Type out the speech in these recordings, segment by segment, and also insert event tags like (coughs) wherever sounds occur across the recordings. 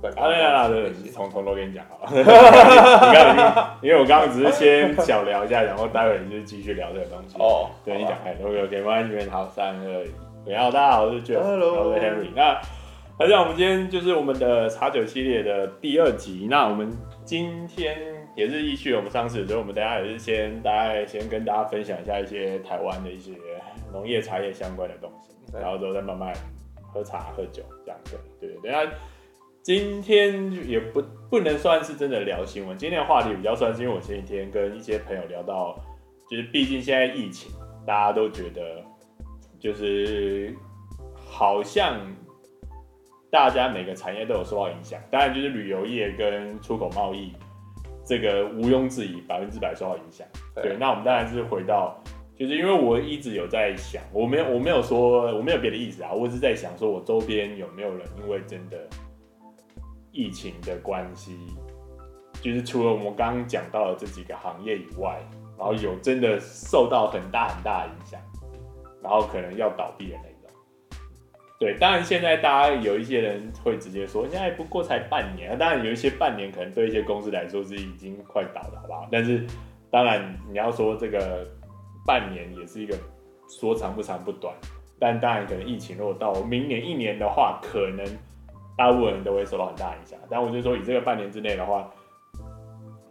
本。啊，对啊，对，从从头跟你讲好了。(laughs) 你刚因为我刚刚只是先小聊一下，然后待会你就继续聊这个东西。哦，对你讲开，OK OK，没关系，好，三二一，你好，大家好，我是 Jeff，Hello，我是 Henry。那好像我们今天就是我们的茶酒系列的第二集。那我们今天也是依据我们上次，所以我们等下也是先大概先跟大家分享一下一些台湾的一些农业茶叶相关的东西，然后之后再慢慢。喝茶喝酒这样子，对对对。那今天也不不能算是真的聊新闻，今天的话题比较算是因为我前几天跟一些朋友聊到，就是毕竟现在疫情，大家都觉得就是好像大家每个产业都有受到影响，当然就是旅游业跟出口贸易这个毋庸置疑百分之百受到影响。对，那我们当然是回到。就是因为我一直有在想，我没有我没有说我没有别的意思啊，我只是在想说，我周边有没有人因为真的疫情的关系，就是除了我们刚刚讲到的这几个行业以外，然后有真的受到很大很大的影响，然后可能要倒闭的那种。对，当然现在大家有一些人会直接说，现在不过才半年，当然有一些半年可能对一些公司来说是已经快倒了，好不好？但是当然你要说这个。半年也是一个说长不长不短，但当然可能疫情如果到明年一年的话，可能大部分人都会受到很大影响。但我就说以这个半年之内的话，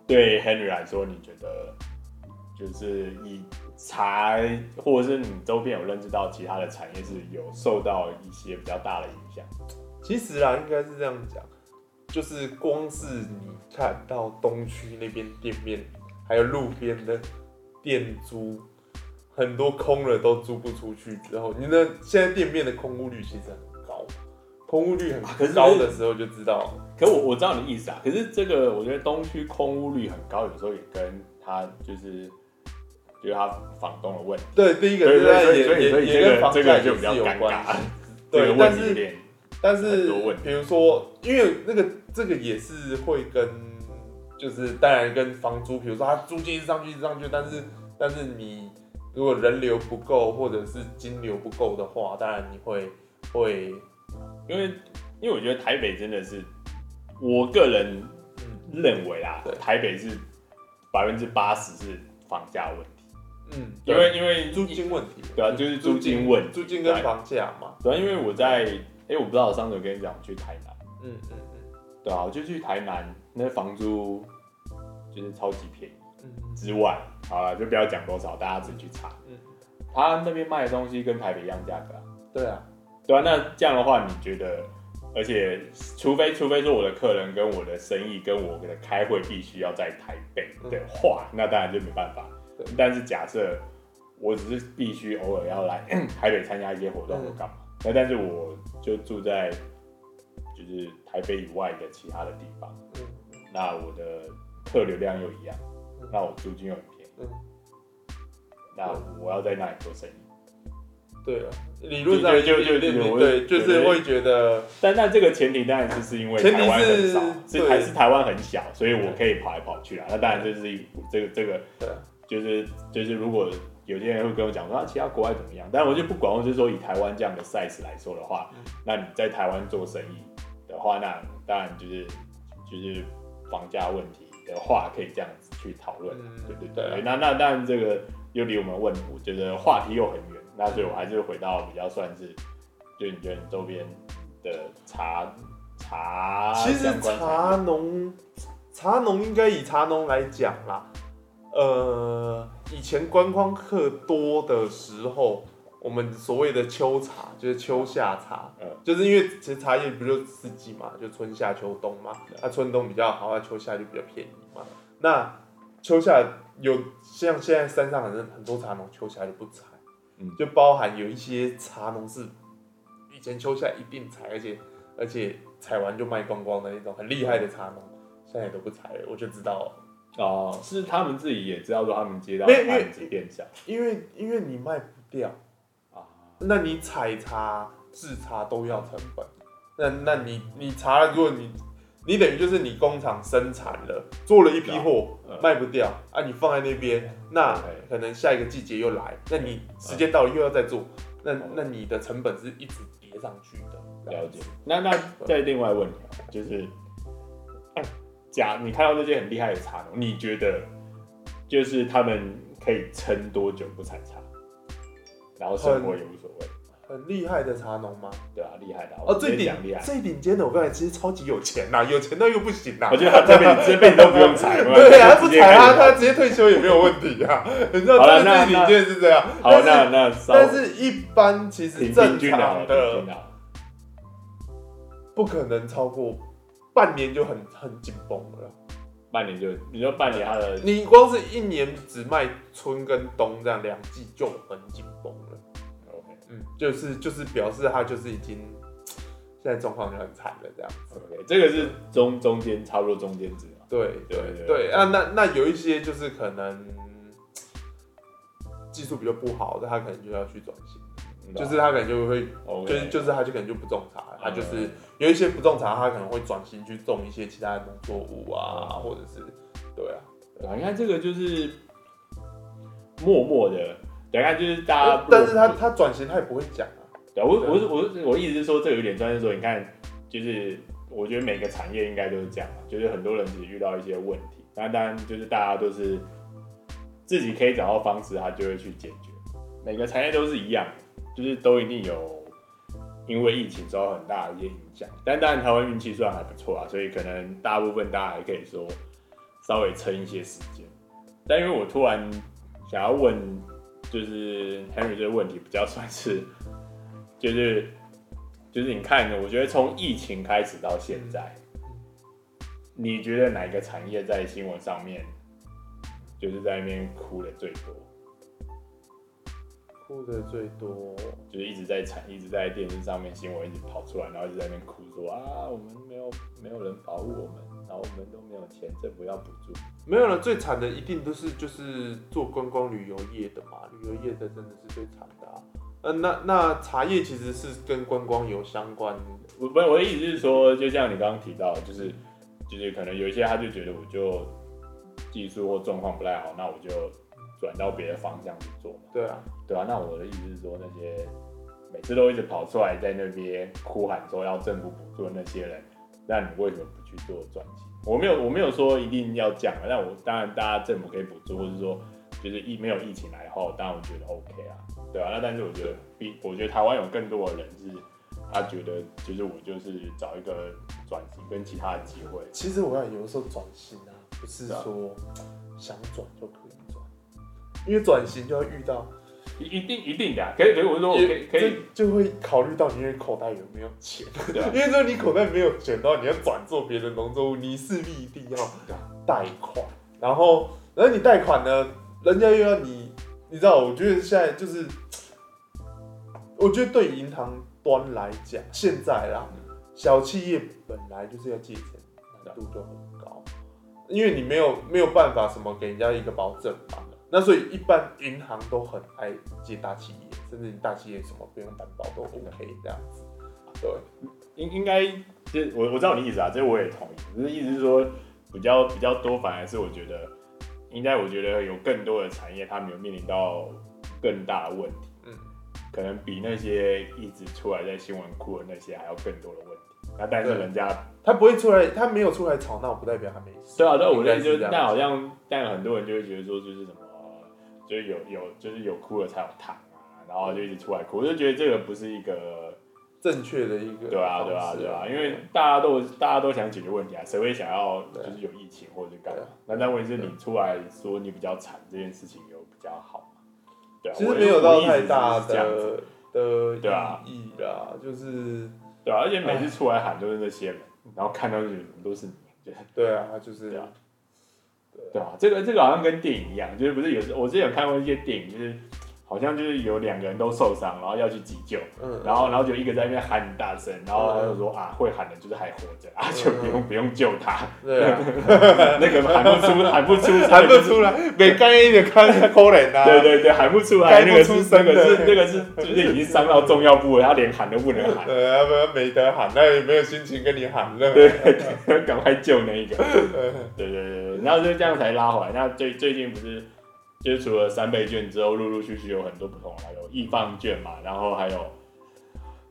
对 Henry 来说，你觉得就是以茶或者是你周边有认识到其他的产业是有受到一些比较大的影响？其实啊，应该是这样讲，就是光是你看到东区那边店面，还有路边的店租。很多空了都租不出去之后，你的现在店面的空屋率其实很，空屋率很高的时候就知道。可是我我知道你的意思啊，可是这个我觉得东区空屋率很高，有时候也跟他就是就是他房东的问题。对，第一个是在也也也跟房价就比较尴尬。(laughs) 对，但是但是比如说，因为那个这个也是会跟就是当然跟房租，比如说他租金一直上去一直上去，但是但是你。如果人流不够，或者是金流不够的话，当然你会会，因为因为我觉得台北真的是，我个人认为啊，嗯、台北是百分之八十是房价问题。嗯，因为因为租金问题，对啊，就是租金问题，租金跟房价嘛。对啊，因为我在，哎、欸，我不知道我上次有跟你讲去台南，嗯嗯嗯，对啊，我就去台南，那房租就是超级便宜。之外，好了，就不要讲多少，大家自己去查。嗯，他那边卖的东西跟台北一样价格啊。对啊，对啊，那这样的话，你觉得？而且，除非除非说我的客人跟我的生意跟我的开会必须要在台北的话，嗯、那当然就没办法。但是假设我只是必须偶尔要来 (clears throat) 台北参加一些活动或干嘛，那、嗯、但是我就住在就是台北以外的其他的地方，嗯、那我的客流量又一样。那我租金又很便宜，嗯，那我要在那里做生意？对啊，理论上就就就对，就是会觉得，但但这个前提当然就是因为台湾很少，是还是台湾很小，所以我可以跑来跑去啊。那当然就是一这个这个，对，就是就是如果有些人会跟我讲说啊，其他国外怎么样？但我就不管，我就是说以台湾这样的 size 来说的话，那你在台湾做生意的话，那当然就是就是房价问题。的话可以这样子去讨论，对对。对那那当然这个又离我们问，我觉得话题又很远。那所以我还是回到比较算是，就你觉得你周边的茶茶，其实茶农茶农应该以茶农来讲啦。呃，以前观光客多的时候。我们所谓的秋茶就是秋夏茶，嗯，就是因为其实茶叶不就四季嘛，就春夏秋冬嘛，那春冬比较好，那秋夏就比较便宜嘛。那秋夏有像现在山上很多很多茶农秋夏就不采，嗯，就包含有一些茶农是以前秋夏一定采，而且而且采完就卖光光的那种很厉害的茶农，现在也都不采了，我就知道哦，是他们自己也知道说他们接到案子变小，因为因为你卖不掉啊。那你采茶、制茶都要成本，那那你你茶，如果你你等于就是你工厂生产了，做了一批货卖不掉啊，你放在那边，那可能下一个季节又来，那你时间到了又要再做，那那你的成本是一直叠上去的。了解。那那再另外问题啊，就是，假你看到那些很厉害的茶农，你觉得就是他们可以撑多久不采茶，然后生活也无所谓？很厉害的茶农吗？对啊，厉害的哦，最顶厉害，最顶尖的，我刚才其实超级有钱呐，有钱到又不行呐。我觉得他这辈子这辈子都不用采，(laughs) 对啊，他不采他他直接退休也没有问题啊。(laughs) 你知道最顶尖是这样。好，那那但是一般其实正常的不可能超过半年就很很紧绷了。半年就你说半年他的，你光是一年只卖春跟冬这样两季就很紧绷了。嗯，就是就是表示他就是已经现在状况就很惨了这样子。OK，这个是中中间差不多中间值嘛。对对对，对啊，那那有一些就是可能技术比较不好的，他可能就要去转型，嗯、就是他可能就会.就是就是他就可能就不种茶，他就是有一些不种茶，他可能会转型去种一些其他的农作物啊，嗯、或者是对啊，啊，你看这个就是默默的。等下就是大家，但是他他转型他也不会讲啊。对，我我是我我意思是说，这有点专业说，你看，就是我觉得每个产业应该都是这样嘛，就是很多人只遇到一些问题，那当然就是大家都是自己可以找到方式，他就会去解决。每个产业都是一样，就是都一定有因为疫情受到很大的一些影响，但当然台湾运气算还不错啊，所以可能大部分大家还可以说稍微撑一些时间。但因为我突然想要问。就是 Henry 这个问题比较算是，就是就是你看，我觉得从疫情开始到现在，你觉得哪一个产业在新闻上面，就是在那边哭的最多？哭的最多，就是一直在产，一直在电视上面新闻一直跑出来，然后一直在那边哭说啊，我们没有没有人保护我们。然后我们都没有钱，政府要补助。没有了，最惨的一定都是就是做观光旅游业的嘛，旅游业的真的是最惨的啊。呃，那那茶叶其实是跟观光有相关的。我不，我的意思是说，就像你刚刚提到，就是就是可能有一些他就觉得我就技术或状况不太好，那我就转到别的方向去做嘛。对啊，对啊。那我的意思是说，那些每次都一直跑出来在那边哭喊说要政府补助的那些人。那你为什么不去做转型？我没有，我没有说一定要讲啊。但我当然，大家政府可以补助，或是说就是疫没有疫情来后，当然我觉得 OK 啊，对啊。那但是我觉得比我觉得台湾有更多的人是，他觉得就是我就是找一个转型跟其他的机会。其实我要有的时候转型啊，不是说想转就可以转，因为转型就要遇到。一定一定的，可以可以，我说我可以可以，就会考虑到你的口袋有没有钱，对啊，因为说你口袋没有钱的话，你要转做别的农作物，你势必一定要贷款，然后然后你贷款呢，人家又要你，你知道，我觉得现在就是，我觉得对银行端来讲，现在啦，小企业本来就是要借钱难度就很高，因为你没有没有办法什么给人家一个保证嘛。那所以一般银行都很爱借大企业，甚至你大企业什么不用担保都 OK 这样子。对，应应该就我我知道你意思啊，这我也同意。只是意思是说比较比较多，反而是我觉得应该我觉得有更多的产业，他没有面临到更大的问题。嗯，可能比那些一直出来在新闻哭的那些还要更多的问题。那但是人家他不会出来，他没有出来吵闹，不代表他没事。对啊，对，我觉得就但好像但很多人就会觉得说就是什么。就有有就是有哭了才有糖啊，然后就一直出来哭，我就觉得这个不是一个正确的一个对啊对啊对啊，因为大家都大家都想解决问题啊，谁会想要就是有疫情或者干嘛？那但问题是你出来说你比较惨，这件事情有比较好吗？对啊，其实没有到太大的的意义啦，就是对啊，而且每次出来喊都是那些人，然后看到的都是你，对啊，就是这样。对啊，这个这个好像跟电影一样，就是不是有时我之前有看过一些电影，就是好像就是有两个人都受伤，然后要去急救，嗯，然后然后就一个在那边喊很大声，然后他就说啊，会喊的就是还活着啊，就不用不用救他，对啊，(laughs) 那个喊不出喊不出喊不出来，没干一点看可怜啊，(laughs) 对对对，喊不出来，那个是那个是 (laughs) 那个是就是已经伤到重要部位，他连喊都不能喊，对啊，不没得喊，那也没有心情跟你喊，对，赶快救那一个，对对对。然后就这样才拉回来。那最最近不是，就是除了三倍券之后，陆陆续续有很多不同的，有易放券嘛，然后还有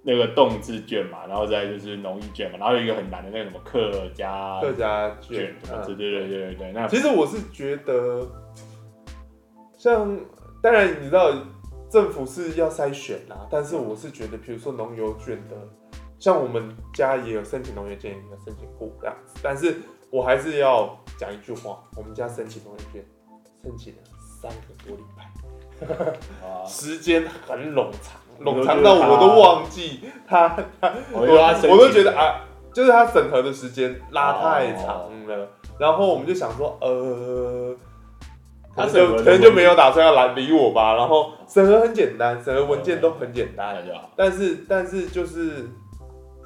那个动字券嘛，然后再就是农艺券嘛，然后有一个很难的那个什么客家客家卷卷，对对对对对。那其实我是觉得，像当然你知道政府是要筛选啦，但是我是觉得，比如说农游券的，像我们家也有申请农业券，也有申请过这样子，但是我还是要讲一句话，我们家申请农业券申请了三个多礼拜，时间很冗长。冗长到我都忘记他，他我我都觉得啊，就是他审核的时间拉太长了，然后我们就想说，呃，可能就可能就没有打算要来理我吧。然后审核很简单，审核文件都很简单，但是但是就是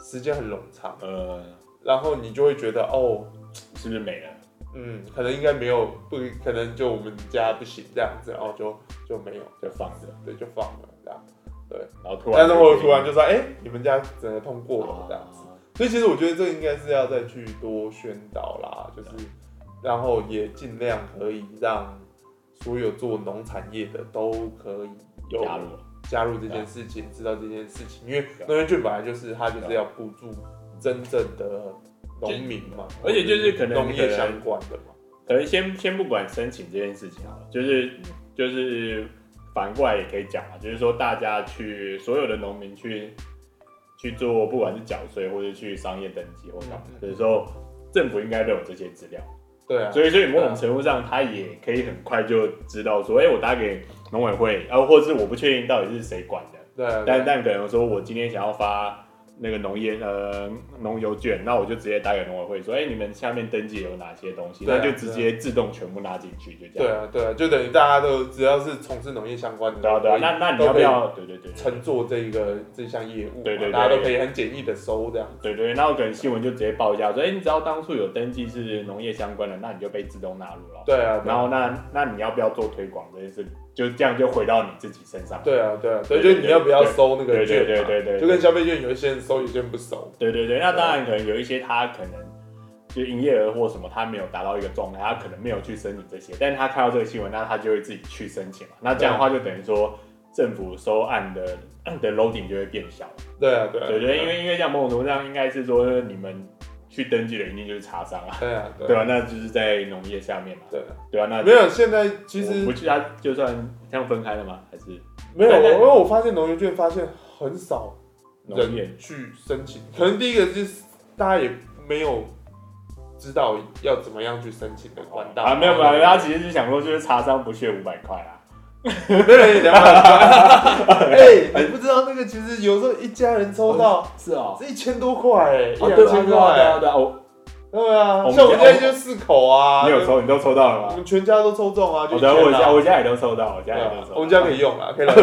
时间很冗长，呃，然后你就会觉得哦，是不是没了？嗯，可能应该没有，不可能就我们家不行这样子，然后就就没有，就放着，对，就放了这样。对，然后突然，但是我突然就说，哎、欸，你们家整个通过了这样子，啊、所以其实我觉得这应该是要再去多宣导啦，就是，然后也尽量可以让所有做农产业的都可以有加入。加入这件事情，知道这件事情，因为农业券本来就是它就是要补助真正的农民嘛，而且就是可能农业相关的嘛，可能先先不管申请这件事情好了，就是就是。反过来也可以讲嘛，就是说大家去所有的农民去去做，不管是缴税或者去商业登记或干嘛，的时候政府应该都有这些资料。对啊，所以所以某种程度上，他也可以很快就知道说，哎、欸，我打给农委会，然后或者是我不确定到底是谁管的。对，对，但但可能说我今天想要发。那个农业呃农游券，那我就直接打给农委会说，哎、欸，你们下面登记有哪些东西？那、啊、就直接自动全部拉进去，就这样。对啊，对啊，就等于大家都只要是从事农业相关的，对啊，对啊。那那你要不要？对对对，乘坐这个这项业务，对对，对，大家都可以很简易的收这样。对，对对，那我可能新闻就直接报一下，说，哎、欸，你只要当初有登记是农业相关的，那你就被自动纳入了。对啊。然后那那你要不要做推广这件事？就这样就回到你自己身上。对啊，对啊，所以就你要不要收那个券？对对对对对，就跟消费券有一些人收，有些人不收。对对对，那当然可能有一些他可能就营业额或什么他没有达到一个状态，他可能没有去申请这些，但是他看到这个新闻，那他就会自己去申请嘛。那这样的话就等于说政府收案的 (clears throat) 的 loading 就会变小。对啊，对啊，对对，因为因为像某种程度上应该是说你们。去登记的一定就是茶商啊，对啊，对吧？那就是在农业下面嘛，对对啊，那没有。现在其实不去，他就算这样分开了吗？还是没有？因为我发现农业券发现很少人去申请，可能第一个就是大家也没有知道要怎么样去申请的管道啊，没有没有，他其实是想说就是茶商不缺五百块啊。没人两百块，哎，你不知道那个其实有时候一家人抽到是啊，是一千多块哎，一两千块，对啊对啊，对啊，像我们家就四口啊，你有抽，你都抽到了吗？我们全家都抽中啊，我家我家也都抽到，我家也都抽，我们家可以用啊，可以用，(laughs) (laughs) 可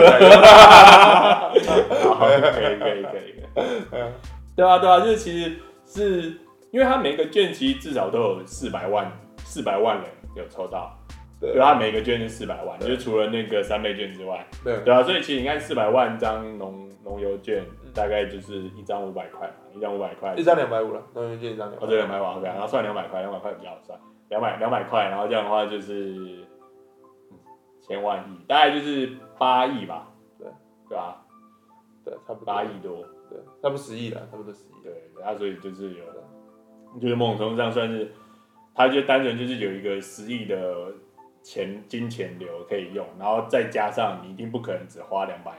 以可以可以，对啊对啊，就是其实是因为他每个券其实至少都有四百万四百万人有抽到。对，他每个券是四百万，就是除了那个三倍券之外，对。对啊，所以其实你看四百万张农农油券，大概就是一张五百块嘛，一张五百块，一张两百五了，农油券一张两百，哦对，两百五，OK，然后算两百块，两百块比较好算，两百两百块，然后这样的话就是千万亿，大概就是八亿吧，对对吧？对，差不多。八亿多，对，差不多十亿了，差不多十亿，对，那所以就是有，就是某种程度上算是，他就单纯就是有一个十亿的。钱金钱流可以用，然后再加上你一定不可能只花两百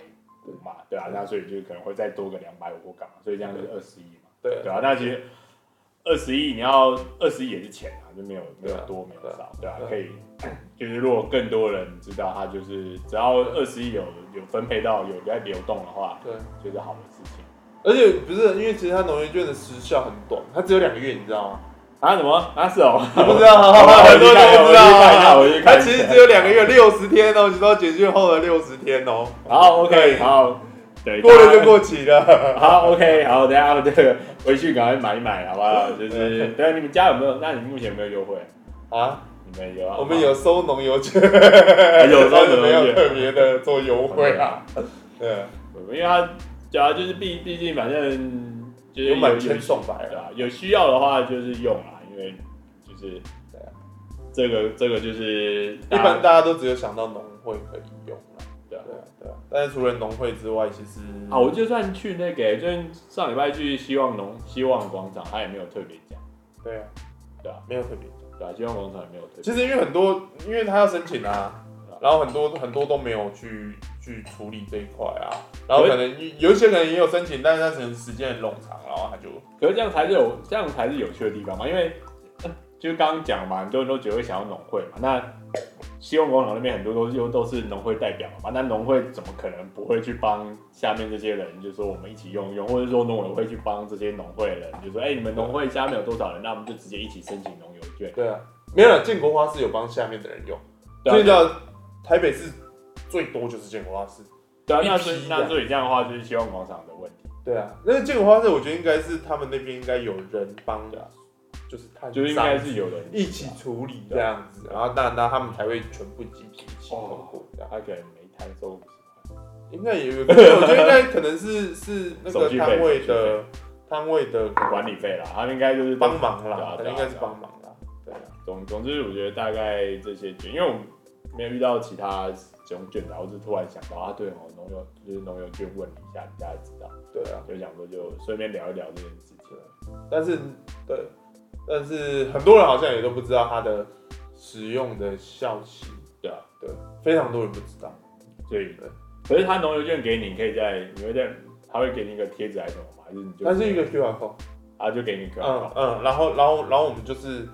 五嘛，对啊，那所以就可能会再多个两百五或干嘛，所以这样就是二十亿嘛，对。对啊，那其实二十亿你要二十亿也是钱啊，就没有没有多没有少，对啊，可以 (coughs) 就是如果更多人知道他就是只要二十亿有有分配到有在流动的话，对，就是好的事情。而且不是因为其实它农业券的时效很短，它只有两个月，你知道吗？啊什么？啊是哦，不知道，(laughs) 很多人都不知道。它其实只有两个月，六十天哦，你知道解决后的六十天哦。好，OK，好，对，过了就过期了。好，OK，好，等下这个回去赶快买一买，好不好？(laughs) 就是，对，你们家有没有？那你目前有没有优惠啊？你们有啊？我们有收农油券，有收没有特别的做优惠啊？(laughs) 对，因为它主要就是毕毕竟反正。就是有满千送百对啊，有需要的话就是用啊，因为就是对啊，这个这个就是一般大家都只有想到农会可以用啦，对啊对啊对啊。但是除了农会之外，其实啊，我就算去那个，就上礼拜去希望农希望广场，他也没有特别讲。对啊，对啊，没有特别讲。对啊，希望广场也没有特别。其实因为很多，因为他要申请啊，然后很多很多都没有去去处理这一块啊，然后可能有一些可能也有申请，但是他可能时间很冗长，然后他就，可是这样才是有这样才是有趣的地方嘛，因为。就刚刚讲嘛，很多人都觉得会想要农会嘛。那希望广场那边很多都又都是农会代表嘛。那农会怎么可能不会去帮下面这些人？就是说我们一起用用，或者说农委会去帮这些农会的人，就说哎、欸，你们农会下面有多少人？那我们就直接一起申请农游券。对啊，没有了。建国花是有帮下面的人用，所以叫台北市最多就是建国花市。对啊，那所以那所以这样的话就是希望广场的问题。对啊，那个建国花市我觉得应该是他们那边应该有人帮的。就是他，就应该是有人一起处理这样子，然后那那他们才会全部集体一起通过这样。他可能每摊收五十块，应该也有，我觉得应该可能是 (laughs) 是那个摊位的摊位的管理费啦，他们应该就是帮忙啦，应该是帮忙啦。对啊，总总之我觉得大概这些券，因为我们没有遇到其他使用券的，我是突然想到啊，对哦，农游就是农游券问你一下，大家知道。对啊，就想说就顺便聊一聊这件事情，但是对。但是很多人好像也都不知道它的使用的效期，对啊，对，非常多人不知道，所以，可是他农游券给你，可以在，你会在，他会给你一个贴纸还是什么吗？还是你就？它是一个 QR code，啊就给你 QR code，嗯嗯，然后然后然后我们就是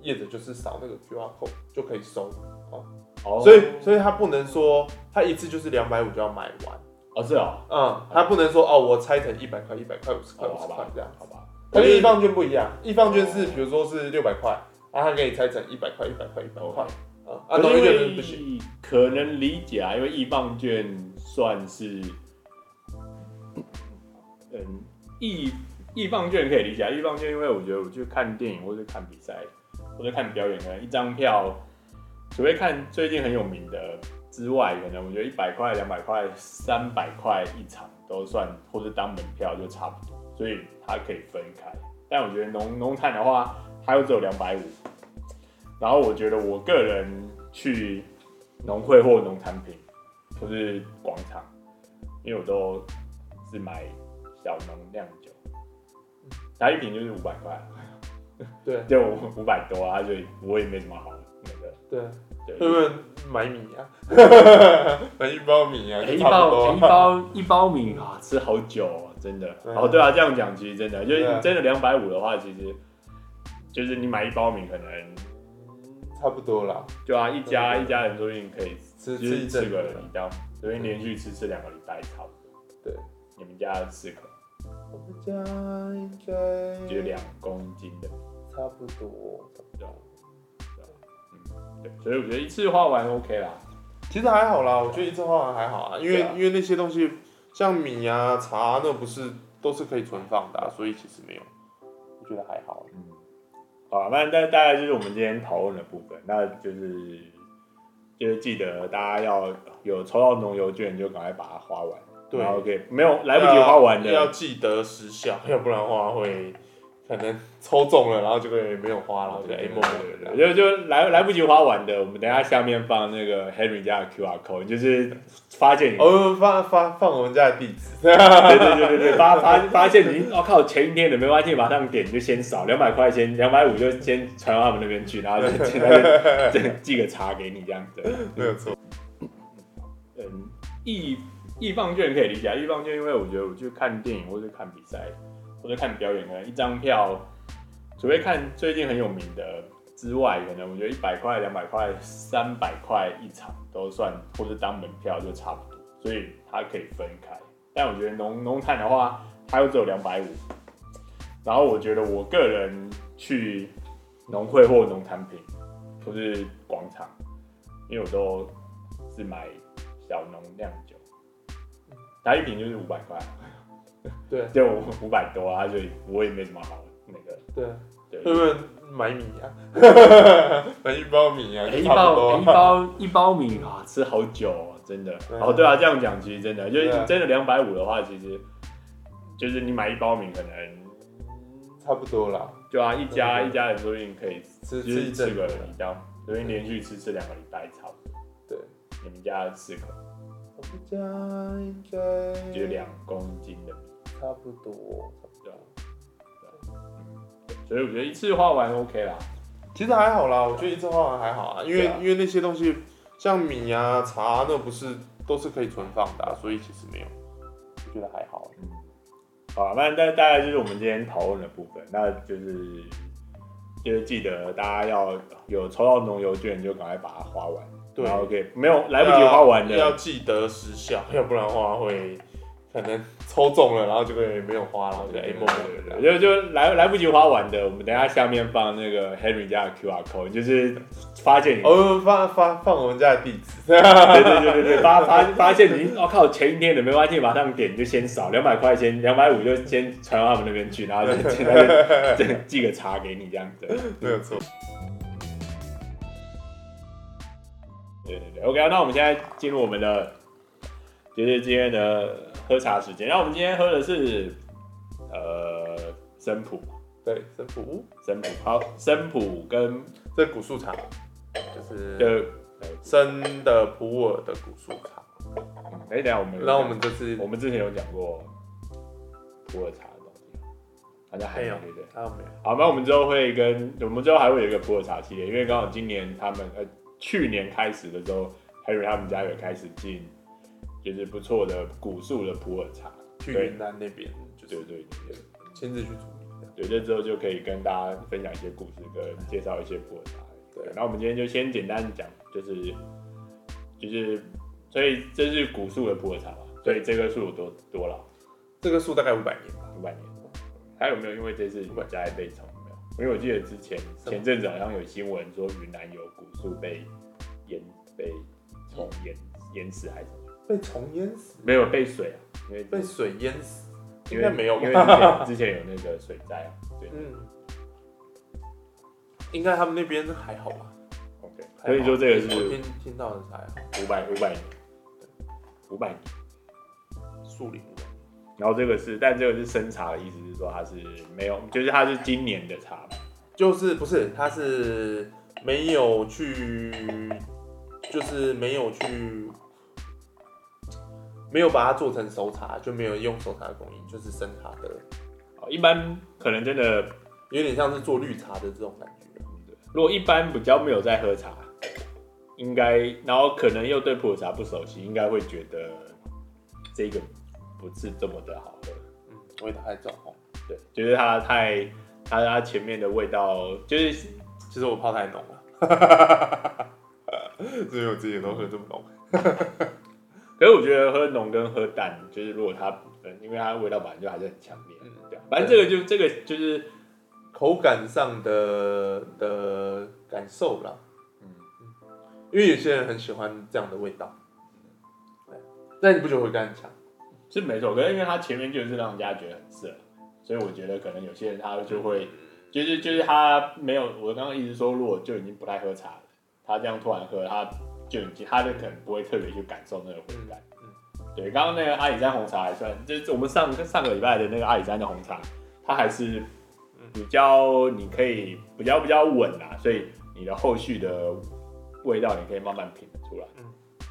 业者就是扫那个 QR code 就可以收，哦，所以所以他不能说他一次就是两百五就要买完，哦是哦，嗯，他不能说哦我拆成一百块一百块五十块五十块这样，好吧。它跟艺 FUN 券不一样，艺 FUN 券是比如说是六百块，然后它给你拆成一百块、一百块、一百块。啊，农游券不行。可能理解啊，因为艺 FUN 券算是，嗯，艺艺 FUN 券可以理解，艺 FUN 券因为我觉得我去看电影或者看比赛或者看表演，可能一张票，除非看最近很有名的之外，可能我觉得一百块、两百块、三百块一场都算，或是当门票就差不多。所以它可以分开，但我觉得农农产的话，它又只有两百五。然后我觉得我个人去农会或农产品，或是广场，因为我都是买小农酿酒，它一瓶就是五百块，对，(laughs) 就五百多啊，所以我也没什么好那个，对。会不会买米啊？(laughs) 买一包米啊？欸、一包、欸、一包一包米啊，吃好久啊，真的。嗯、哦，对啊，这样讲其实真的，就是真的两百五的话，其实就是你买一包米可能差不多啦。对啊，一家一家人说不定可以吃吃吃个一包，所以连续吃吃两个礼拜差不多。对，你们家四个？我们家应该就两公斤的，差不多，差不多。对，所以我觉得一次花完 OK 啦，其实还好啦，我觉得一次花完还好啊，因为、啊、因为那些东西像米啊、茶啊，那不是都是可以存放的、啊，所以其实没有，我觉得还好。嗯，好，那那大概就是我们今天讨论的部分，那就是就是记得大家要有抽到农油券就赶快把它花完，对，OK，没有来不及花完的。要，要记得时效，要不然的话会。可能抽中了，然后就会没有花了，对，就就来来不及花完的，我们等下下面放那个 Henry 家的 QR code，就是发现你哦，发发放我们家的地址，(laughs) 对对对对对，发发发现你，我、哦、靠，前一天的没关系，马上点就先扫两百块钱，两百五就先传到他们那边去，然后就现在就寄个茶给你这样子，(laughs) 没有错。嗯，艺艺 FUN 券可以理解，艺 FUN 券因为我觉得我去看电影或者看比赛。或者看表演，可能一张票，除非看最近很有名的之外，可能我觉得一百块、两百块、三百块一场都算，或者当门票就差不多，所以它可以分开。但我觉得农农产的话，它又只有两百五。然后我觉得我个人去农会或农产品，或是广场，因为我都是买小农酿酒，它一瓶就是五百块。对，就五百多啊，所以我也没什么好那个。对，对，会不会买米啊？(laughs) 买一包米啊？一包一包一包米啊，吃好久哦，真的。哦，对啊，这样讲其实真的，就是真的两百五的话，其实就是你买一包米可能差不多啦。对啊，一家一家人说不定可以吃吃四个人一样，所以连续吃吃两个礼拜差不多。对，你们家四个。家应该就两公斤的米，差不多，差不多。所以我觉得一次花完 OK 啦。其实还好啦，我觉得一次花完还好啊，因为、啊、因为那些东西像米啊、茶啊，那不是都是可以存放的、啊，所以其实没有，我觉得还好。嗯，好，那大大概就是我们今天讨论的部分，那就是就是记得大家要有抽到农油券就赶快把它花完。对，OK，没有来不及花完的要，要记得时效，要不然的话会。可能抽中了，然后就会没有花，然后就哎默默的，就就来来不及花完的，我们等下下面放那个 Henry 家的 QR code，就是发现你哦发发放我们家的地址，(laughs) 对对对对对，发发发现你我、哦、靠前一天的没关系，马上点就先扫两百块钱，两百五就先传到他们那边去，然后就现在就寄个茶给你这样子，没有错。对对对，OK，那我们现在进入我们的就是今天的。喝茶时间，然后我们今天喝的是，呃，生普，对，生普，生普，好，生普跟这古树茶，就是的生的普洱的古树茶。哎、嗯，等下我们，那我们这次我们之前有讲过普洱茶的东西，好像还有对不对？还有没有？好，那我们之后会跟我们之后还会有一个普洱茶系列，因为刚好今年他们呃去年开始的时候，Harry 他们家有开始进。就是不错的古树的普洱茶，去云南那边，就对对对，亲自去处理。对，这之后就可以跟大家分享一些故事，跟介绍一些普洱茶。对，那我们今天就先简单讲，就是就是，所以这是古树的普洱茶嘛？所以这棵树有多多老？这棵树大概五百年吧，五百年。还有没有因为这次加在被虫没有？因为我记得之前前阵子好像有新闻说云南有古树被淹被虫淹淹死还是什么？被虫淹死？没有被水啊，因为被水淹死，应该没有，因为之前 (laughs) 之前有那个水灾啊。对，嗯，应该他们那边还好吧？OK，所以说这个是听听到的才好，五百五百年，五百年，树林。然后这个是，但这个是生茶的意思是说它是没有，就是它是今年的茶，就是不是它是没有去，就是没有去。没有把它做成熟茶，就没有用熟茶的工艺，就是生茶的。一般可能真的有点像是做绿茶的这种感觉。如果一般比较没有在喝茶，应该然后可能又对普洱茶不熟悉，应该会觉得这个不是这么的好喝。嗯，味道太重。对，就是它太它它前面的味道，就是其实我泡太浓了，(laughs) 所以我自己都喝这么浓。可是我觉得喝浓跟喝淡，就是如果它，因为它味道本来就还是很强烈，反正这个就这个就是口感上的的感受啦，嗯，因为有些人很喜欢这样的味道，对，但你不觉得会干强？是没错，可是因为它前面就是让人家觉得很涩，所以我觉得可能有些人他就会，就是就是他没有，我刚刚一直说，如果就已经不太喝茶了，他这样突然喝他。就其他的可能不会特别去感受那个回甘。嗯，嗯对，刚刚那个阿里山红茶还算，就是我们上上个礼拜的那个阿里山的红茶，它还是比较你可以比较比较稳啊，所以你的后续的味道你可以慢慢品出来。嗯，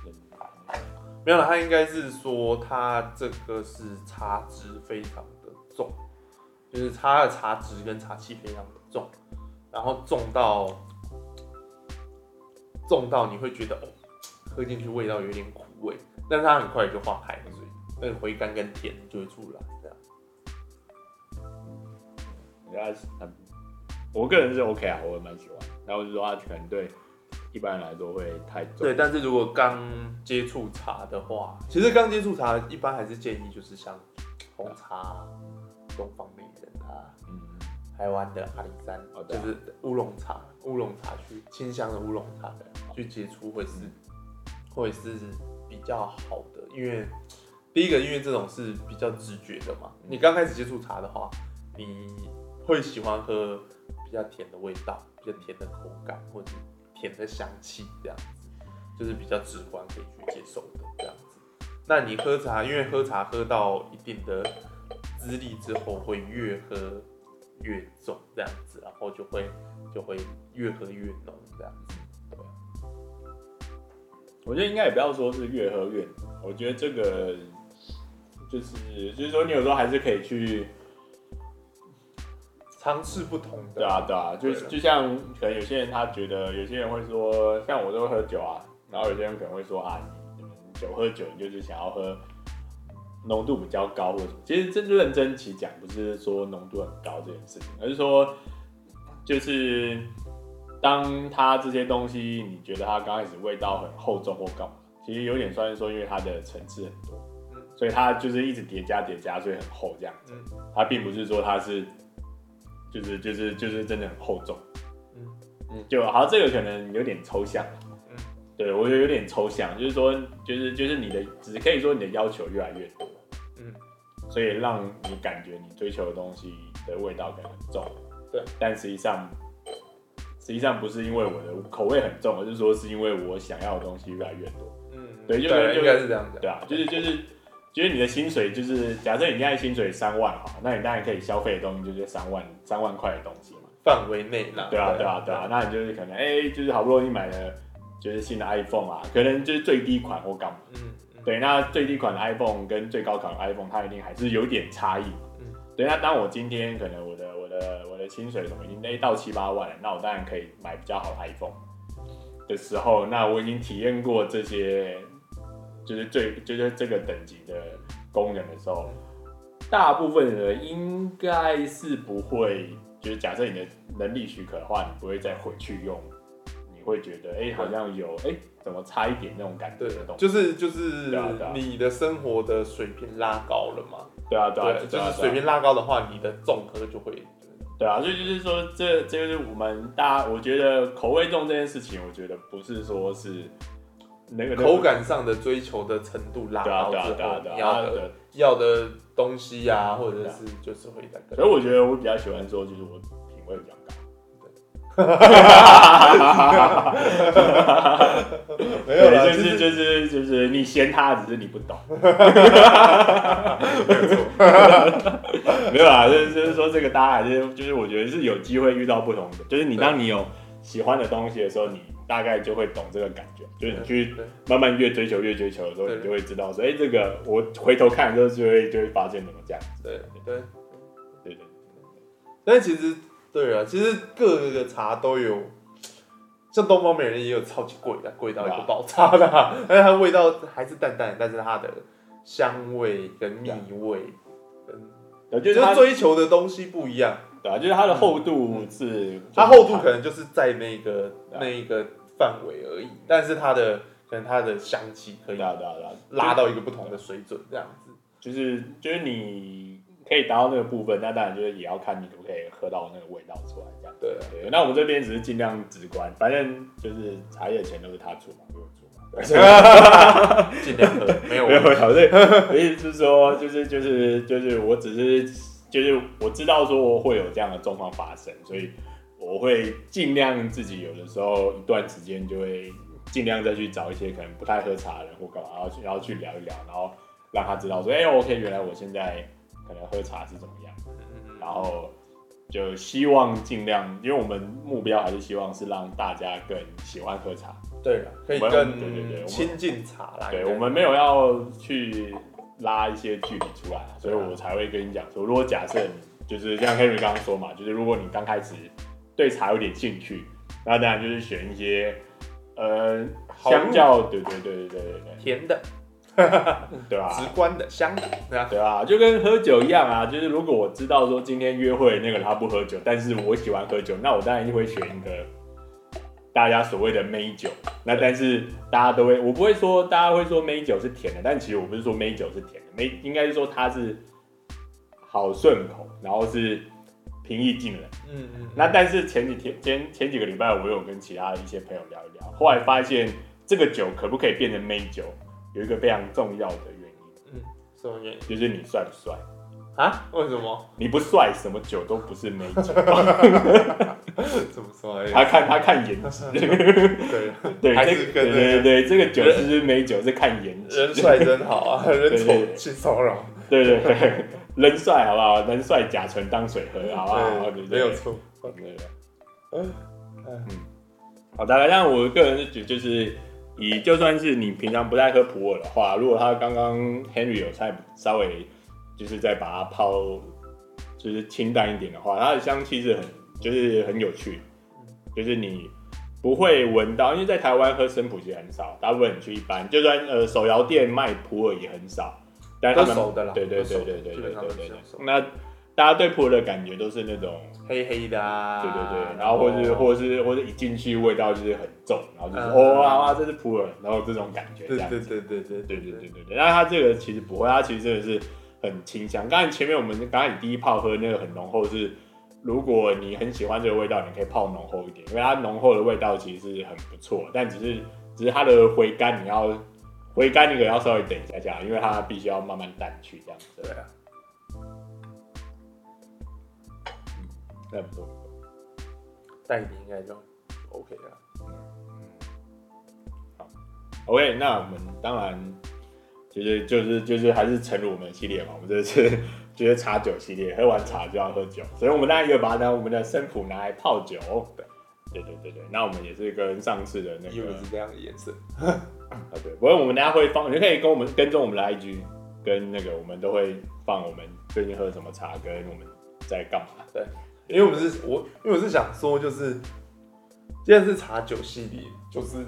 嗯没有了，他应该是说它这个是茶汁非常的重，就是它的茶汁跟茶气非常的重，然后重到。重到你会觉得哦，喝进去味道有点苦味，但是它很快就化开了，所以那个回甘跟甜就会出来。这样，我觉得我个人是 OK 啊，我也蛮喜欢。然后就说它可能对一般人来说会太重。对，但是如果刚接触茶的话，其实刚接触茶一般还是建议就是像红茶、东方美人啊，嗯，台湾的阿里山，哦，就是乌龙茶，乌龙茶区清香的乌龙茶的。去接触会是，会是比较好的，因为第一个，因为这种是比较直觉的嘛。你刚开始接触茶的话，你会喜欢喝比较甜的味道，比较甜的口感，或者甜的香气，这样子，就是比较直观可以去接受的这样子。那你喝茶，因为喝茶喝到一定的资历之后，会越喝越重这样子，然后就会就会越喝越浓这样子。我觉得应该也不要说是越喝越，我觉得这个就是就是说，你有时候还是可以去尝试不同的。对啊，对啊，就就像可能有些人他觉得，有些人会说，像我都会喝酒啊，然后有些人可能会说啊，你酒喝酒，你就是想要喝浓度比较高或者什么。其实真认真起讲，不是说浓度很高这件事情，而是说就是。当它这些东西，你觉得它刚开始味道很厚重或干嘛？其实有点算是说，因为它的层次很多，嗯，所以它就是一直叠加叠加，所以很厚这样子。它并不是说它是，就是就是就是真的很厚重，嗯嗯，就好像这个可能有点抽象，嗯，对我觉得有点抽象，就是说就是就是你的只可以说你的要求越来越多，嗯，所以让你感觉你追求的东西的味道很重，对，但实际上。实际上不是因为我的口味很重，而是说是因为我想要的东西越来越多。嗯，对，就对应该是这样子。对啊，就是就是，觉得你的薪水就是，假设你现在薪水三万哈，那你当然可以消费的东西就是三万三万块的东西嘛，范围内啦。对啊，对啊，对啊，那你就是可能哎、欸，就是好不容易买了就是新的 iPhone 啊，可能就是最低款或干嘛。嗯，对，那最低款的 iPhone 跟最高款的 iPhone，它一定还是有点差异。嗯，对，那当我今天可能我的。我的，我的薪水什么已经到七八万了，那我当然可以买比较好的 iPhone 的时候，那我已经体验过这些，就是最就是这个等级的功能的时候，大部分人应该是不会，就是假设你的能力许可的话，你不会再回去用，你会觉得哎、欸，好像有哎、欸，怎么差一点那种感觉的东西，就是就是你的生活的水平拉高了嘛？对啊对啊，就是水平拉高的话，你的综合就会。对啊，所以就是说，这这就是我们大家，我觉得口味重这件事情，我觉得不是说是那个口感上的追求的程度拉高之后，你要的要的东西呀，或者是就是会在。所以我觉得我比较喜欢说，就是我品味比较高。没有啦，就是就是就是你嫌他，只是你不懂。(laughs) 没有啦，就是就是说这个大家还是就是我觉得是有机会遇到不同的，就是你当你有喜欢的东西的时候，你大概就会懂这个感觉，就是你去慢慢越追求越追求的时候，你就会知道说，哎，这个我回头看的时候就会就会发现怎么这样子。对对对对，但其实对啊，其实各个茶都有。像东方美人也有超级贵的，贵到一个爆炸的，(laughs) 但是它味道还是淡淡，但是它的香味跟蜜味跟，就是追求的东西不一样，对啊，就是它的厚度是，它厚度可能就是在那个那一个范围而已，但是它的可能它的香气可以拉到一个不同的水准，这样子，就是就是你。可以达到那个部分，那当然就是也要看你可不可以喝到那个味道出来，这样。对对。那我们这边只是尽量直观，反正就是茶叶钱都是他出嘛，不用出嘛。尽量喝，没有 (laughs) 没有考虑。意思是说，就是就是就是，我只是就是我知道说会有这样的状况发生，所以我会尽量自己有的时候一段时间就会尽量再去找一些可能不太喝茶的人或干嘛，然后去然后去聊一聊，然后让他知道说，哎，OK，原来我现在。可能喝茶是怎么样，然后就希望尽量，因为我们目标还是希望是让大家更喜欢喝茶。对了，可以更对对对亲近茶啦。对，我们没有要去拉一些距离出来，所以我才会跟你讲说，如果假设你就是像 Henry 刚刚说嘛，就是如果你刚开始对茶有点兴趣，那当然就是选一些呃相较对对对对对对甜的。(laughs) 对吧？直观的香的，对啊，对啊，就跟喝酒一样啊。就是如果我知道说今天约会那个他不喝酒，但是我喜欢喝酒，那我当然就会选一个大家所谓的美酒。那但是大家都会，我不会说大家会说美酒是甜的，但其实我不是说美酒是甜的，美应该是说它是好顺口，然后是平易近人。嗯嗯。那但是前几天前前几个礼拜，我有跟其他的一些朋友聊一聊，后来发现这个酒可不可以变成美酒？有一个非常重要的原因，嗯，什么原因？就是你帅不帅啊？为什么？你不帅，什么酒都不是美酒。(laughs) 怎么说？他看他看颜值。(laughs) 对对，这个对对对，这个酒是美酒？是看颜值。人帅真好啊，(laughs) 人丑性骚扰。对对对，人帅好不好？人帅甲醇当水喝，好不好？没有错。对嗯嗯，好，大概像我个人是觉得就是。以就算是你平常不太喝普洱的话，如果他刚刚 Henry 有菜稍微就是再把它泡，就是清淡一点的话，它的香气是很就是很有趣，就是你不会闻到，因为在台湾喝生普其实很少，大部分你去一般，就算呃手摇店卖普洱也很少，但是他们对对对对对对对对对，那。大家对普洱的感觉都是那种黑黑的啊，对对对，然后或是或是或者一进去味道就是很重，然后就是哦哇哇，这是普洱，然后这种感觉，这样子，对对对对对对对对对对。那它这个其实不会，它其实真的是很清香。刚才前面我们刚才你第一泡喝那个很浓厚，是如果你很喜欢这个味道，你可以泡浓厚一点，因为它浓厚的味道其实是很不错，但只是只是它的回甘，你要回甘那个要稍微等一下下，因为它必须要慢慢淡去这样子。对啊。那不错，淡一点应该就 OK 了。嗯，好，OK，那我们当然其实就是就是还是诚如我们系列嘛，我们这次就是茶酒系列，喝完茶就要喝酒，所以我们当然也把呢我们的生普拿来泡酒。对对对对，那我们也是跟上次的那个，因为是这样的颜色。(laughs) 啊对，不过我们等下会放，你可以跟我们跟踪我们的 IG，跟那个我们都会放我们最近喝什么茶，跟我们在干嘛。对。因为我们是我，因为我是想说，就是既然是茶酒系列，就是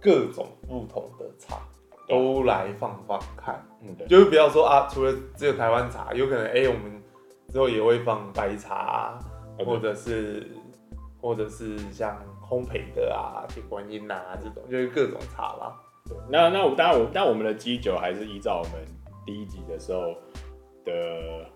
各种不同的茶都来放放看，嗯，对，就是不要说啊，除了只有台湾茶，有可能哎、欸，我们之后也会放白茶，或者是或者是像烘焙的啊，铁观音啊这种，就是各种茶啦。对，那那我当然我但我们的基酒还是依照我们第一集的时候的。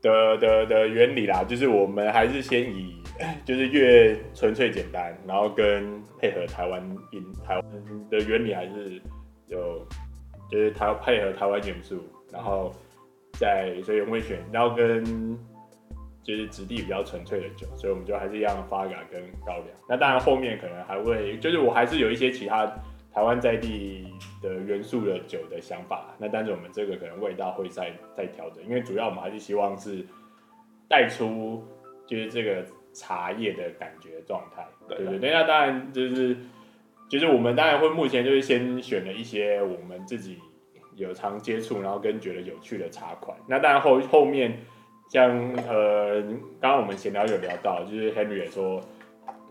的的的原理啦，就是我们还是先以 (clears throat) 就是越纯粹简单，然后跟配合台湾音台湾的原理还是有，就是台配合台湾元素，然后再所以我们会选，然后跟就是质地比较纯粹的酒，所以我们就还是一样发芽跟高粱。那当然后面可能还会，就是我还是有一些其他。台湾在地的元素的酒的想法，那但是我们这个可能味道会再再调整，因为主要我们还是希望是带出就是这个茶叶的感觉状态，对对对。那当然就是就是我们当然会目前就是先选了一些我们自己有常接触，然后跟觉得有趣的茶款。那当然后后面像呃刚刚我们闲聊有聊到，就是 Henry 也说，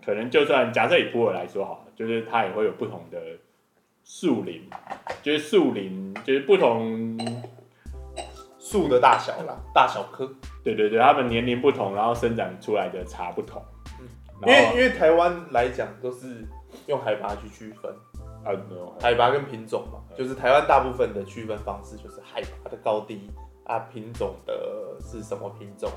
可能就算假设以普洱来说好了，就是它也会有不同的。树林就是树林，就是不同树的大小啦，大小棵。对对对，它们年龄不同，然后生长出来的茶不同。嗯，因为因为台湾来讲都是用海拔去区分。啊，海拔。跟品种嘛，就是台湾大部分的区分方式就是海拔的高低啊，品种的是什么品种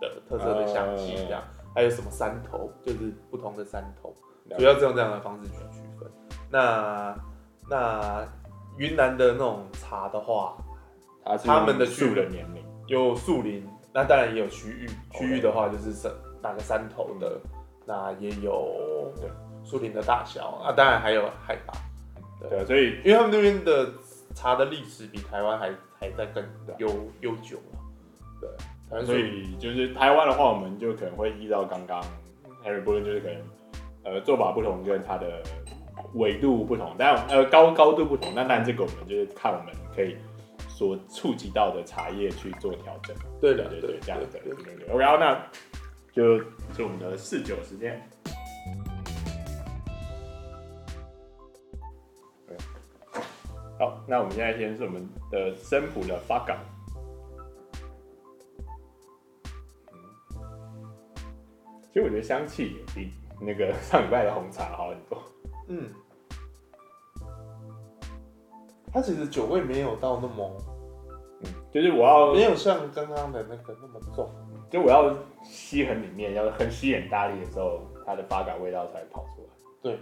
的特色的香气这样，还有什么山头，就是不同的山头，主要是用这样的方式去区分。那那云南的那种茶的话，他们的树的年龄有树林，那当然也有区域。区域的话就是山哪个山头的，那也有树林的大小啊，当然还有海拔。对，所以因为他们那边的茶的历史比台湾还还在更悠悠久了。对，所以就是台湾的话，我们就可能会依照刚刚 Harry 波就是可能呃做法不同，跟他的。纬度不同，但呃高高度不同，那当然这个我们就是看我们可以所触及到的茶叶去做调整。对的，对对，这样子。OK，然后那就是我们的试酒时间。好，那我们现在先是我们的生普的发港。其实我觉得香气比那个上礼拜的红茶好很多。嗯。它其实酒味没有到那么，嗯，就是我要没有像刚刚的那个那么重，就我要吸很里面，要很吸很大力的时候，它的发感味道才跑出来。对，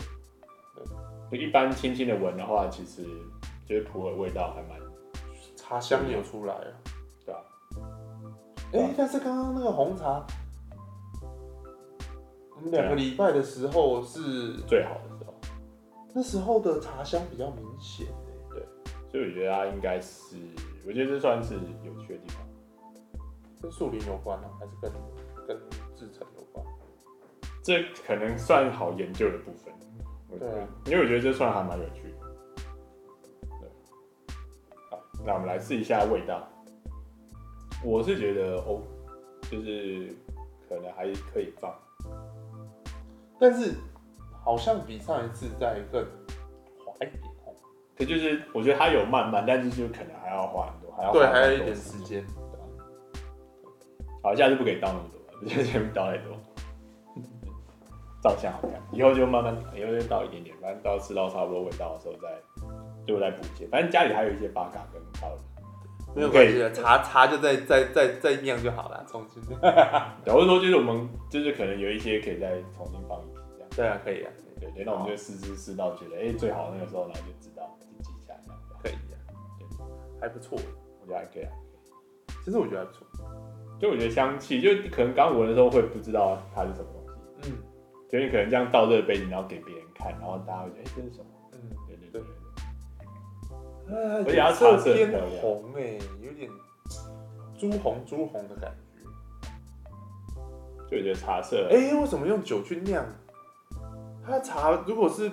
对，就一般轻轻的闻的话，其实就是普洱味道还蛮茶香有出来啊，对啊。哎、欸，但是刚刚那个红茶，我们两个礼拜的时候是最好的那时候的茶香比较明显。所以我觉得它应该是，我觉得这算是有趣的地方，跟树林有关呢、啊，还是跟跟制程有关？这可能算好研究的部分。对啊，因为我觉得这算还蛮有趣的。对，好，那我们来试一下味道。我是觉得哦，就是可能还可以放，但是好像比上一次再更滑一点哦。可就是我觉得它有慢慢，但是就可能还要花很多，还要对，还有一点时间。好，下次不可以倒那么多，我觉得前面倒太多，照相好看。以后就慢慢，以后就倒一点点，反正到吃到差不多味道的时候再，就再补一些。反正家里还有一些八嘎跟泡的。没有关系的，茶茶就再再再再酿就好了，重新。(laughs) 假如说就是我们就是可能有一些可以再重新放一。对啊，可以啊。对对，那我们就试试试到觉得哎最好那个时候，然后就知道就记下来。可以啊，对，还不错，我觉得还可以啊。其实我觉得还不错，就我觉得香气，就可能刚闻的时候会不知道它是什么东西。嗯。就你可能这样倒这个杯子，然后给别人看，然后大家会觉得哎这是什么？嗯，对对对。而且它色偏红哎，有点朱红朱红的感觉，就觉得茶色。哎、欸，为什么用酒去酿？它茶如果是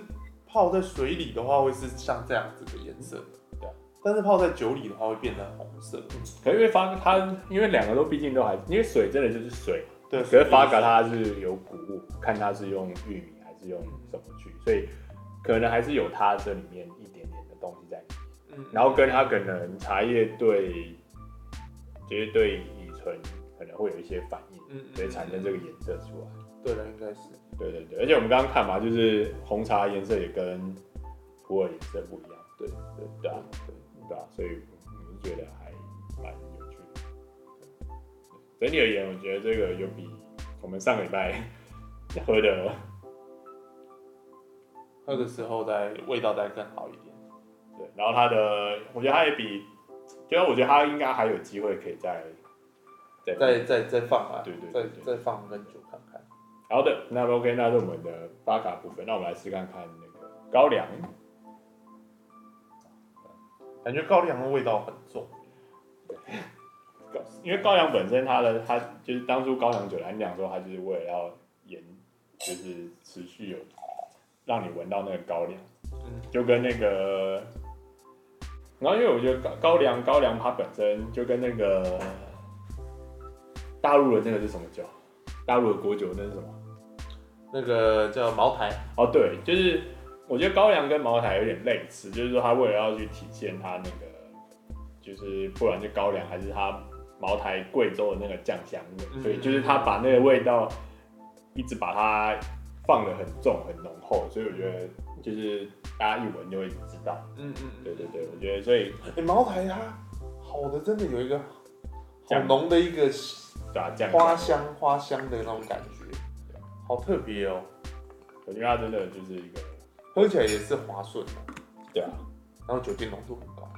泡在水里的话，会是像这样子的颜色，对。但是泡在酒里的话，会变成红色。嗯，可是因为发它，因为两个都毕竟都还，因为水真的就是水。对。可是发嘎它是有谷物，看它是用玉米还是用什么去，所以可能还是有它这里面一点点的东西在里面。嗯然后跟它可能茶叶对，就是对乙醇可能会有一些反应，嗯，所以产生这个颜色出来。对了，应该是。对对对，而且我们刚刚看嘛，就是红茶颜色也跟普洱颜色不一样。对对对啊，对对啊，所以我们觉得还蛮有趣的。整体而言，我觉得这个有比我们上个礼拜 (laughs) 喝的喝的时候再味道再更好一点。对然后它的，我觉得它也比，就是我觉得它应该还有机会可以再再再再再放啊，对对，对，再再放更久看看。好的，那 OK，那是我们的巴卡部分，那我们来试看看那个高粱，感觉高粱的味道很重，因为高粱本身它的它就是当初高粱酒来酿的时候，它就是为了要延，就是持续有让你闻到那个高粱，嗯，就跟那个。然后，因为我觉得高高粱高粱它本身就跟那个大陆的那个是什么酒？大陆的国酒那是什么？那个叫茅台。哦，对，就是我觉得高粱跟茅台有点类似，就是说他为了要去体现它那个，就是不管是高粱还是它茅台贵州的那个酱香味，嗯，所以就是他把那个味道一直把它放的很重很浓厚，所以我觉得就是。大家一闻就会知道，嗯嗯，对对对，我觉得所以，哎、欸，茅台它好的真的有一个好浓的一个花香花香的那种感觉，好特别哦。我觉得它真的就是一个喝起来也是滑顺的，对啊，然后酒精浓度很高，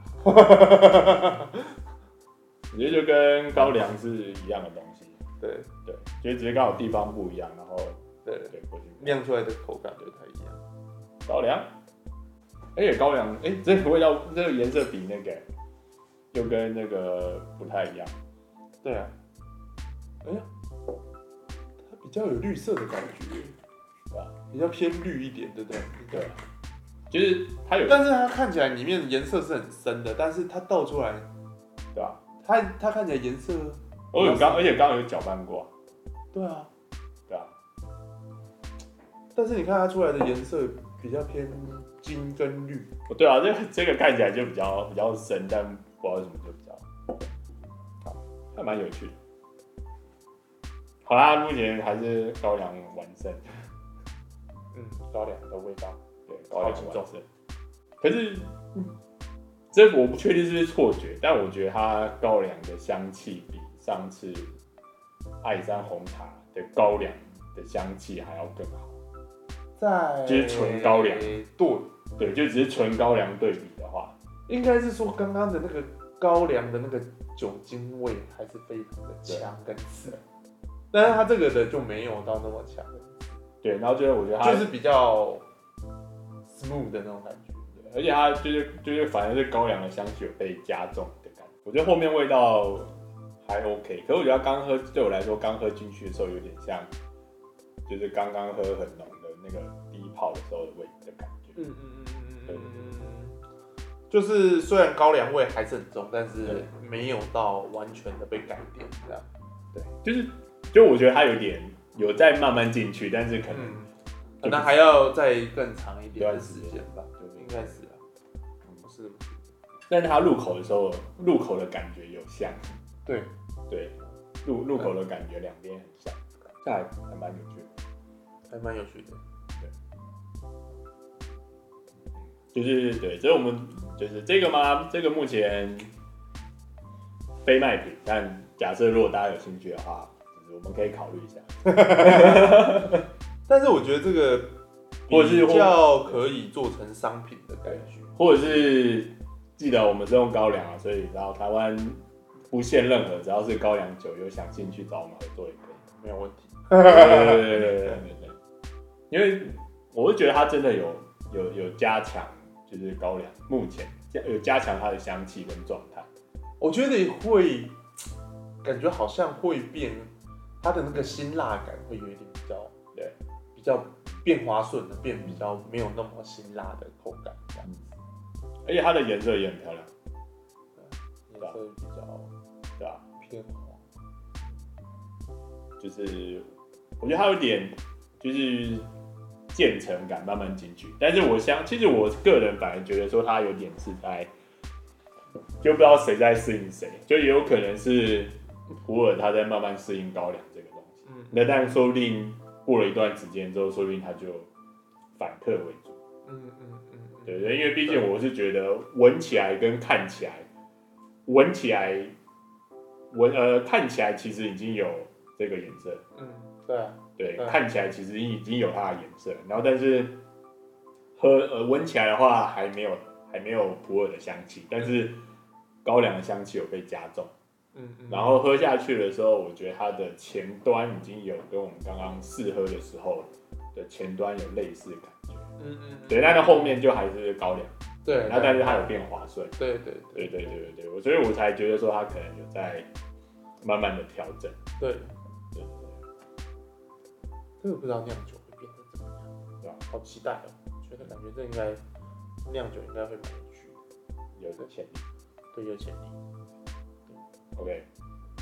我觉得就跟高粱是一样的东西，对。对，就只是刚好地方不一样，然后对。对，酿出来的口感就不太一样，高粱。而且高粱，哎、欸，这个味道，这个颜色比那个又跟那个不太一样。对啊，哎呀，较有绿色的感觉，对吧？比较偏绿一点，对不对？对，就是它有，但是它看起来里面颜色是很深的，但是它倒出来，对吧？它它看起来颜色，我有刚，而且刚刚有搅拌过，对啊，对啊，但是你看它出来的颜色比较偏。金跟绿，哦对啊，这这个看起来就比较比较深，但不知道为什么就比较好，还蛮有趣的。好啦，目前还是高粱完胜。嗯，高粱的味道，对，高粱完胜。可是，嗯、这我不确定是不是错觉，但我觉得它高粱的香气比上次爱山红茶的高粱的香气还要更好。在就是纯高粱，对。对，就只是纯高粱对比的话，应该是说刚刚的那个高粱的那个酒精味还是非常的强跟刺，但是他这个的就没有到那么强。对，然后就是我觉得它就是比较 smooth 的那种感觉，而且它就是就是反而是高粱的香气有被加重的感觉。我觉得后面味道还 OK，可是我觉得刚喝对我来说刚喝进去的时候有点像，就是刚刚喝很浓的那个第一。泡的时候的味的感觉。嗯嗯嗯嗯嗯嗯，就是虽然高粱味还是很重，但是没有到完全的被改变这样。对，就是就我觉得它有点有在慢慢进去，但是可能、嗯、可能还要再更长一点的时间吧，就应该是啊，不是。但是它入口的时候，入口的感觉有像，对。对，入入口的感觉两边很像，这还还蛮有趣的，还蛮有趣的，对，就是对，所以我们就是这个吗？这个目前非卖品，但假设如果大家有兴趣的话，就是我们可以考虑一下。(laughs) 但是我觉得这个或者是比较可以做成商品的感觉，或者是。记得我们是用高粱啊，所以然后台湾不限任何，只要是高粱酒，有想进去找我们合作也可以，没有问题。对对对对对对对，因为我会觉得它真的有有有加强，就是高粱目前有加强它的香气跟状态。我觉得会感觉好像会变，它的那个辛辣感会有一点比较对，比较变滑顺的，变比较没有那么辛辣的口感这样子。而且它的颜色也很漂亮，颜色比较对吧？偏黄，就是我觉得它有点就是渐层感慢慢进去，但是我想，其实我个人反而觉得说它有点是在，就不知道谁在适应谁，就也有可能是普洱他在慢慢适应高粱那但说不定过了一段时间之后，说不定他就反客为主，嗯嗯嗯。对对，因为毕竟我是觉得闻起来跟看起来，闻起来闻呃看起来其实已经有这个颜色，嗯，对啊，对，看起来其实已经有它的颜色，然后但是喝呃闻起来的话还没有还没有普洱的香气，但是高粱的香气有被加重，嗯嗯，然后喝下去的时候，我觉得它的前端已经有跟我们刚刚试喝的时候的前端有类似的感觉。嗯嗯，对，但是后面就还是高粱，对，然后但是它有变滑顺，对对对。对对对对，所以我才觉得说它可能有在慢慢的调整，对。对对，这个不知道酿酒会变得怎么样，对吧？好期待哦，觉得感觉这应该酿酒应该会蛮有趣，有一个潜力，对，有潜力，OK，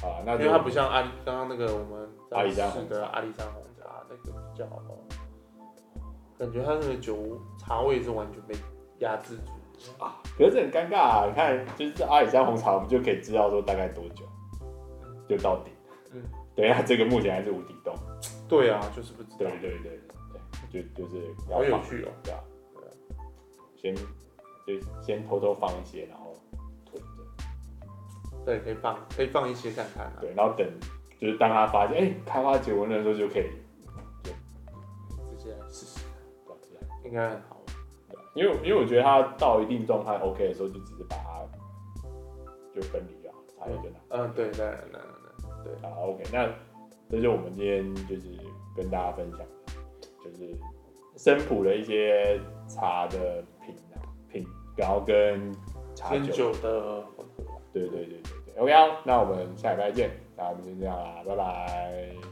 好，那因为它不像阿里刚刚那个我们阿里山的阿里山红茶那个比较好。感觉它那个酒茶味是完全被压制住啊，可是很尴尬啊！你看，就是阿里山红茶，我们就可以知道说大概多久就到底。嗯，等一下这个目前还是无底洞。对啊，就是不知道。对对对对，就就是好有趣哦，对啊，对啊，先就先偷偷放一些，然。对，可以放，可以放一些看看啊。对，然后等就是当他发现哎、欸、开花结果的时候就可以。就，直接来试试应该很好，因为因为我觉得它到一定状态 OK 的时候，就只是把它就分离了，茶叶就拿。嗯，对对对对，对。好，OK，那这就是我们今天就是跟大家分享，就是生普的一些茶的品啊品，然后跟茶酒的对对对对对，OK，那我们下礼拜见，那我们先这样啦，拜拜。